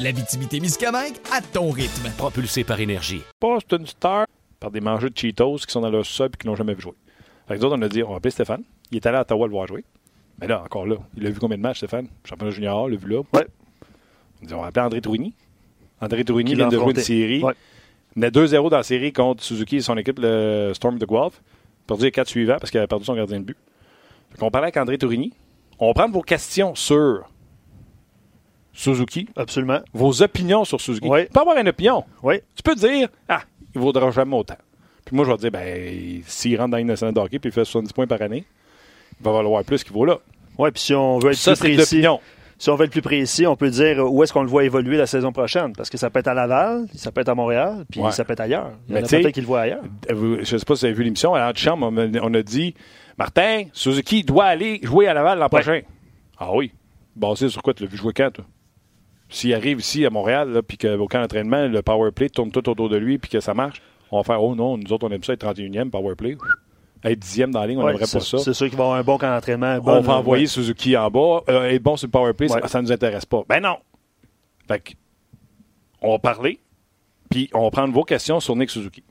L'Abitibi-Témiscamingue à ton rythme. Propulsé par énergie. Pas, c'est une star par des mangeurs de Cheetos qui sont dans leur sub et qui n'ont jamais vu jouer. Fait que d'autres, on a dit, on va appeler Stéphane. Il est allé à Ottawa le voir jouer. Mais là, encore là, il a vu combien de matchs, Stéphane? Championnat junior, il l'a vu là. Ouais. On dit, on va appeler André Tourigny. André Tourigny Qui vient l'a de jouer une série. Ouais. Il menait 2-0 dans la série contre Suzuki et son équipe, le Storm de Guelph. Perdu les quatre suivants parce qu'il avait perdu son gardien de but. Fait qu'on parlait avec André Tourigny. On va prendre vos questions sur Suzuki, Absolument. vos opinions sur Suzuki. Ouais. Tu peux avoir une opinion. Oui. Tu peux dire, ah, il vaudra jamais autant. Puis moi, je vais te dire, ben, s'il rentre dans une nationale de hockey puis il fait 70 points par année, il va valoir plus qu'il vaut là. Oui, puis si on veut être Ça, plus précis, si on veut être plus précis, on peut dire où est-ce qu'on le voit évoluer la saison prochaine. Parce que ça peut être à Laval, ça peut être à Montréal, puis Ouais. ça peut être ailleurs. Il y Mais en a tu sais- peut-être qui le voient ailleurs. Euh, Je ne sais pas si vous avez vu l'émission. À on, a- on a dit Martin, Suzuki doit aller jouer à Laval l'an prochain. Ah oui. Basé sur quoi tu l'as vu jouer quand, toi? S'il arrive ici à Montréal, puis qu'au camp d'entraînement, le power play tourne tout autour de lui, puis que ça marche, on va faire Oh non, nous autres, on aime ça être 31e power play. Être 10e dans la ligne, on n'aimerait pas ça. c'est sûr qu'il va avoir un bon camp d'entraînement. un on bon- va envoyer ouais. Suzuki en bas, euh, être bon sur le power play, Ouais. ça ne nous intéresse pas. Ben non! Fait que, on va parler, puis on va prendre vos questions sur Nick Suzuki.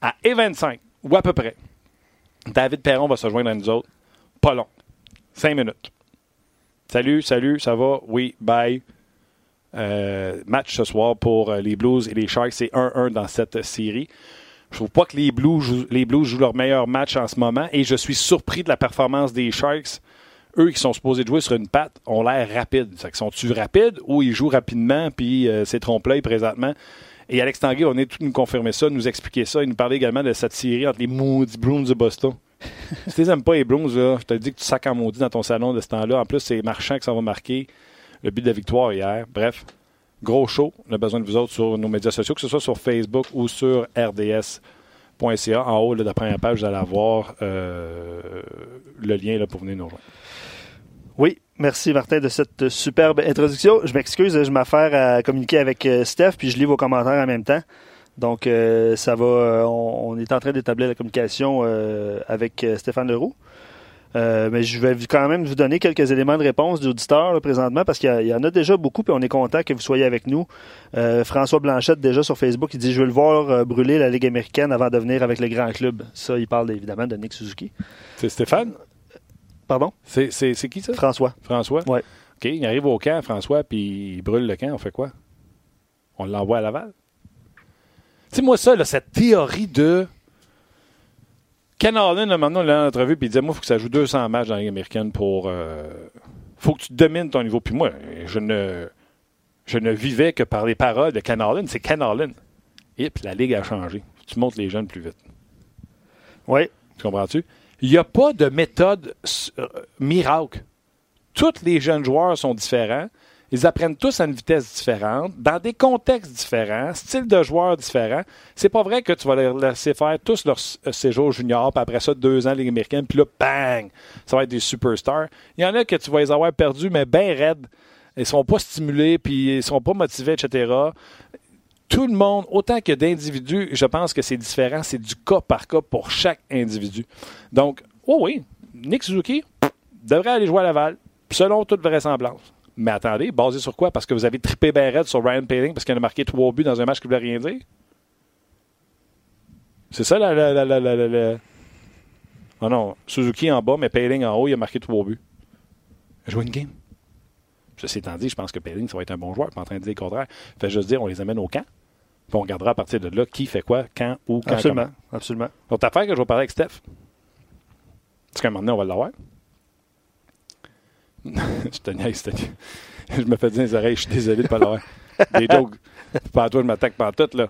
À E25, ou à peu près, David Perron va se joindre à nous autres. Pas long. Cinq minutes. Salut, salut, ça va? Oui, bye. Euh, match ce soir pour euh, les Blues et les Sharks. C'est 1-1 dans cette série. Je trouve pas que les Blues, jouent, les Blues jouent leur meilleur match en ce moment et je suis surpris de la performance des Sharks. Eux qui sont supposés jouer sur une patte ont l'air rapides. Sont-tu rapides ou ils jouent rapidement puis euh, c'est trompe-l'œil présentement? Et Alex Tanguay, on est tout nous confirmer ça, nous expliquer ça et nous parler également de cette série entre les maudits Bruins de Boston. si tu les aimes pas, les Bruins, là, je te dis que tu sacs en maudit dans ton salon de ce temps-là. En plus, c'est Marchand que ça va marquer le but de la victoire hier. Bref, gros show. On a besoin de vous autres sur nos médias sociaux, que ce soit sur Facebook ou sur rds.ca. En haut de la première page, vous allez avoir euh, le lien pour venir nous rejoindre. Oui, merci Martin de cette superbe introduction. Je m'excuse, je m'affaire à communiquer avec euh, Steph, puis je lis vos commentaires en même temps. Donc, euh, ça va. on, est en train d'établir la communication avec Stéphane Leroux. Euh, mais je vais quand même vous donner quelques éléments de réponse d'auditeurs présentement parce qu'il y en a déjà beaucoup puis on est content que vous soyez avec nous. Euh, François Blanchette, déjà sur Facebook, il dit Je veux le voir euh, brûler la Ligue américaine avant de venir avec le grand club. Ça, il parle évidemment de Nick Suzuki. C'est Stéphane? Pardon? C'est, c'est, c'est qui ça? François. François? Ouais. OK, il arrive au camp, François, puis il brûle le camp. On fait quoi? On l'envoie à Laval? Tu sais, moi, ça, là, cette théorie de. Ken Allen, là, maintenant, l'a en entrevue, puis il disait Moi, il faut que ça joue 200 matchs dans la Ligue américaine pour. euh, faut que tu domines ton niveau. Puis moi, je ne, je ne vivais que par les paroles de Ken Allen. C'est Ken Allen. Et puis la Ligue a changé. Tu montes les jeunes plus vite. Oui, Tu comprends-tu? Il n'y a pas de méthode euh, miracle. Tous les jeunes joueurs sont différents. Ils apprennent tous à une vitesse différente, dans des contextes différents, style de joueurs différents. C'est pas vrai que tu vas leur laisser faire tous leur s- euh, séjour junior, puis après ça, deux ans Ligue américaine, puis là, bang! Ça va être des superstars. Il y en a que tu vas les avoir perdus, mais bien raides. Ils sont pas stimulés, puis ils sont pas motivés, etc tout le monde, autant que d'individus, je pense que c'est différent. C'est du cas par cas pour chaque individu. Donc, oh oui, Nick Suzuki devrait aller jouer à Laval, selon toute vraisemblance. Mais attendez, basé sur quoi? Parce que vous avez trippé raide sur Ryan Paling parce qu'il a marqué trois buts dans un match qui ne voulait rien dire? C'est ça la... la, la, la, la, la- la- Oh non, Suzuki en bas, mais Paling en haut, il a marqué trois buts. Il a joué une game. Ceci étant dit, je pense que Paling, ça va être un bon joueur. Je suis pas en train de dire le contraire. Fait juste dire, on les amène au camp. Puis on regardera à partir de là qui fait quoi, quand, où, quand. absolument. Absolument. comment. L'autre affaire que je vais parler avec Steph. Est-ce qu'à un moment donné, on va l'avoir? je te niaise, je me fais dire les oreilles, je suis désolé de pas l'avoir. Des jokes. Pas à toi, je m'attaque pas à tout, là.